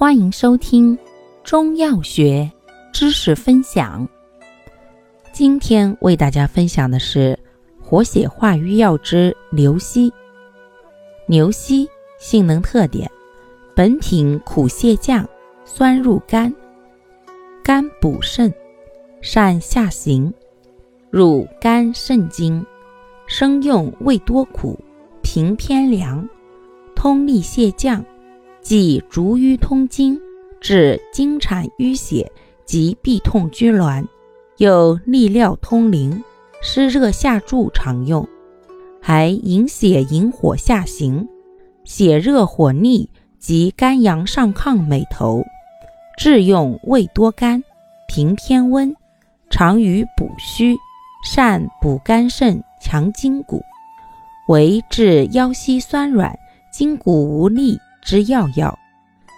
欢迎收听中药学知识分享。今天为大家分享的是活血化瘀药之牛膝。牛膝性能特点：本品苦泻降，酸入肝，肝补肾，善下行，入肝肾经，生用味多苦，平偏凉，通利泻降，即逐瘀通经，治经产淤血及痹痛拘挛。有利尿通淋、湿热下注常用，还引血引火下行、血热火逆及肝阳上亢美头。治用味多甘、平偏温，常于补虚，善补肝肾、强筋骨，为治腰膝酸软、筋骨无力之要药。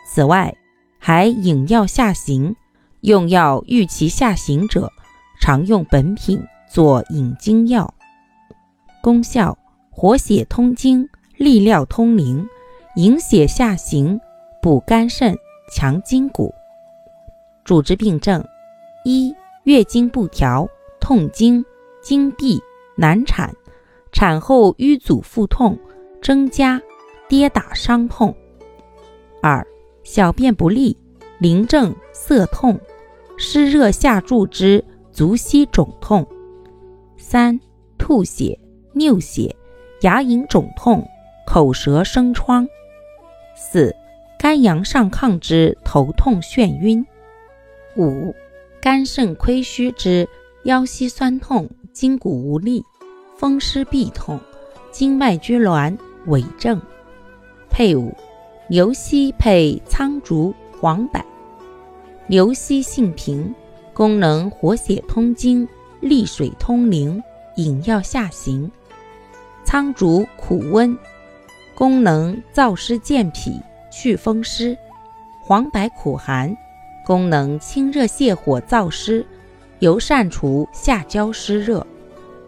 此外，还引药下行，用药欲其下行者。常用本品做引经药，功效：活血通经，利尿通淋，引血下行，补肝肾，强筋骨。主治病症：一、月经不调、痛经、经闭、难产，产后瘀阻腹痛增加，跌打伤痛；二、小便不利、淋症、涩痛、湿热下注之。足膝肿痛，三吐血、尿血、牙龈肿痛、口舌生疮，四肝阳上亢之头痛眩晕，五肝肾亏虚之腰膝酸痛、筋骨无力、风湿痹痛、经脉拘挛痿症。配伍牛膝配苍术、黄柏。牛膝性平。功能活血通经、利水通淋、引药下行；苍术苦温，功能燥湿健脾、祛风湿；黄柏苦寒，功能清热泻火、燥湿，尤善除下焦湿热。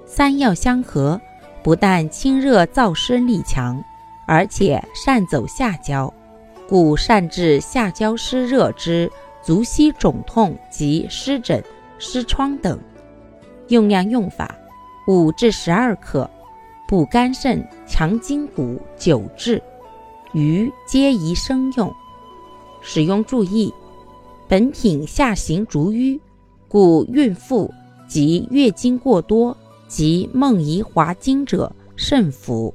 三药相合，不但清热燥湿力强，而且善走下焦，故善治下焦湿热之。足膝肿痛及湿疹、湿疮等，用量用法：五至十二克，补肝肾、强筋骨，久治。余皆宜生用。使用注意：本品下行逐瘀，故孕妇及月经过多及梦遗滑经者慎服。